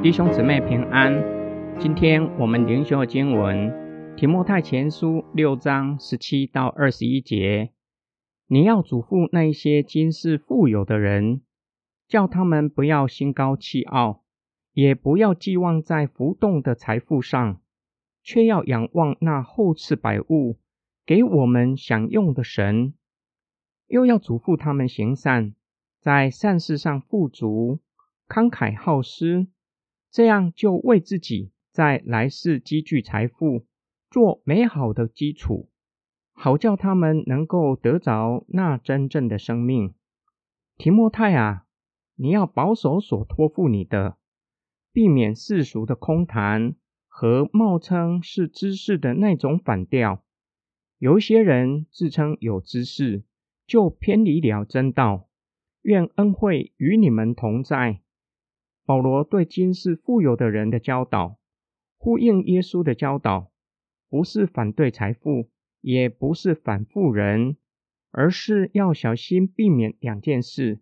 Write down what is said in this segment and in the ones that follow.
弟兄姊妹平安，今天我们灵修的经文《提摩太前书》六章十七到二十一节。你要嘱咐那些今世富有的人，叫他们不要心高气傲，也不要寄望在浮动的财富上，却要仰望那厚赐百物给我们享用的神。又要嘱咐他们行善，在善事上富足，慷慨好施。这样就为自己在来世积聚财富，做美好的基础，好叫他们能够得着那真正的生命。提摩太啊，你要保守所托付你的，避免世俗的空谈和冒称是知识的那种反调。有一些人自称有知识，就偏离了真道。愿恩惠与你们同在。保罗对今世富有的人的教导，呼应耶稣的教导，不是反对财富，也不是反富人，而是要小心避免两件事：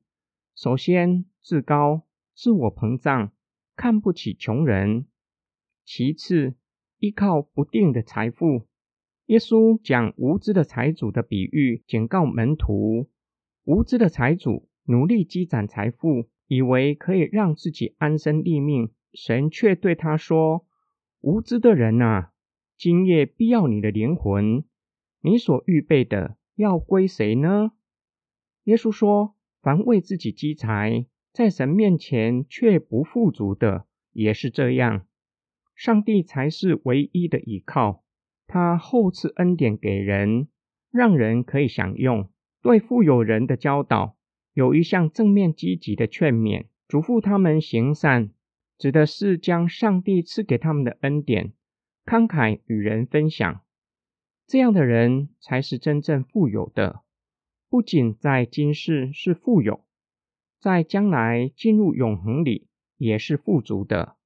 首先，自高、自我膨胀，看不起穷人；其次，依靠不定的财富。耶稣讲无知的财主的比喻，警告门徒：无知的财主努力积攒财富。以为可以让自己安身立命，神却对他说：“无知的人啊，今夜必要你的灵魂，你所预备的要归谁呢？”耶稣说：“凡为自己积财，在神面前却不富足的，也是这样。上帝才是唯一的依靠，他厚赐恩典给人，让人可以享用。对富有人的教导。”有一项正面积极的劝勉，嘱咐他们行善，指的是将上帝赐给他们的恩典慷慨与人分享。这样的人才是真正富有的，不仅在今世是富有，在将来进入永恒里也是富足的，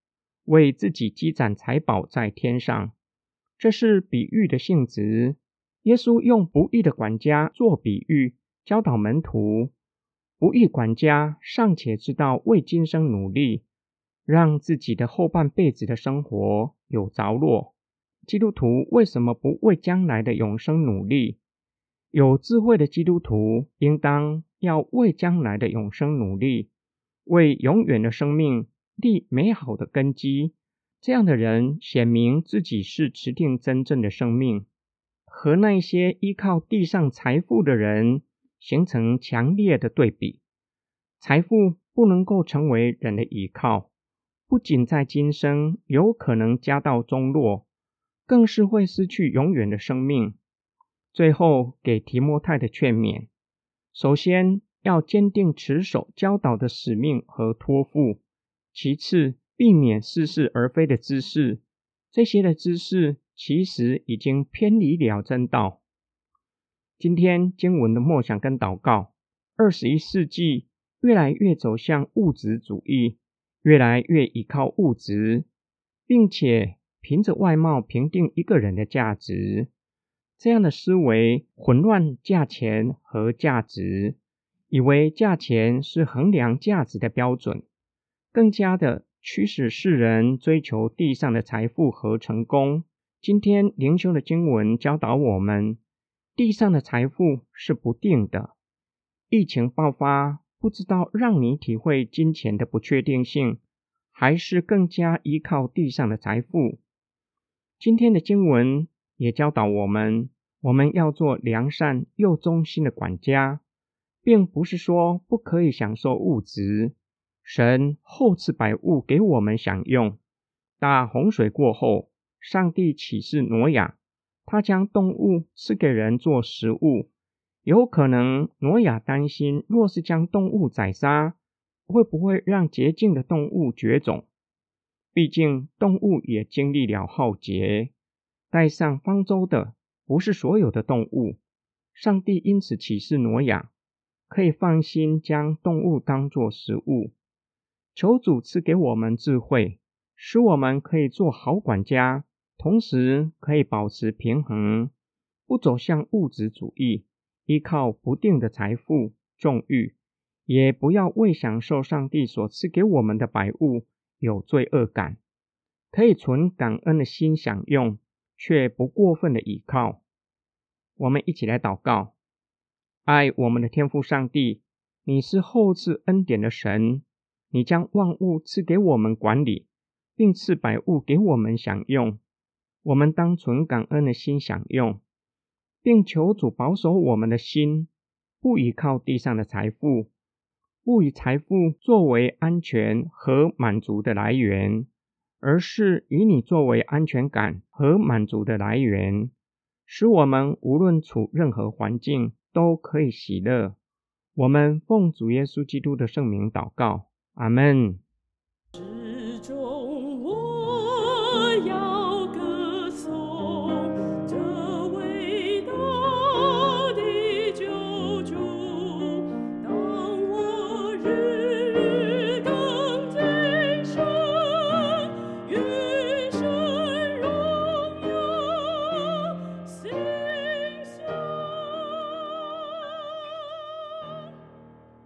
为自己积攒财宝在天上。这是比喻的性质。耶稣用不义的管家做比喻，教导门徒。不义管家尚且知道为今生努力，让自己的后半辈子的生活有着落。基督徒为什么不为将来的永生努力？有智慧的基督徒应当要为将来的永生努力，为永远的生命立美好的根基。这样的人显明自己是持定真正的生命，和那些依靠地上财富的人。形成强烈的对比，财富不能够成为人的依靠，不仅在今生有可能家道中落，更是会失去永远的生命。最后给提摩太的劝勉：首先要坚定持守教导的使命和托付；其次，避免似是而非的知识，这些的知识其实已经偏离了正道。今天经文的梦想跟祷告，二十一世纪越来越走向物质主义，越来越依靠物质，并且凭着外貌评定一个人的价值。这样的思维混乱价钱和价值，以为价钱是衡量价值的标准，更加的驱使世人追求地上的财富和成功。今天灵修的经文教导我们。地上的财富是不定的，疫情爆发，不知道让你体会金钱的不确定性，还是更加依靠地上的财富。今天的经文也教导我们，我们要做良善又忠心的管家，并不是说不可以享受物质。神厚赐百物给我们享用。大洪水过后，上帝启示挪亚。他将动物赐给人做食物，有可能挪亚担心，若是将动物宰杀，会不会让洁净的动物绝种？毕竟动物也经历了浩劫，带上方舟的不是所有的动物。上帝因此启示挪亚，可以放心将动物当作食物。求主赐给我们智慧，使我们可以做好管家。同时可以保持平衡，不走向物质主义，依靠不定的财富、纵欲，也不要为享受上帝所赐给我们的百物有罪恶感，可以存感恩的心享用，却不过分的倚靠。我们一起来祷告：爱我们的天父上帝，你是厚赐恩典的神，你将万物赐给我们管理，并赐百物给我们享用。我们当存感恩的心享用，并求主保守我们的心，不依靠地上的财富，不以财富作为安全和满足的来源，而是以你作为安全感和满足的来源，使我们无论处任何环境都可以喜乐。我们奉主耶稣基督的圣名祷告，阿门。我要。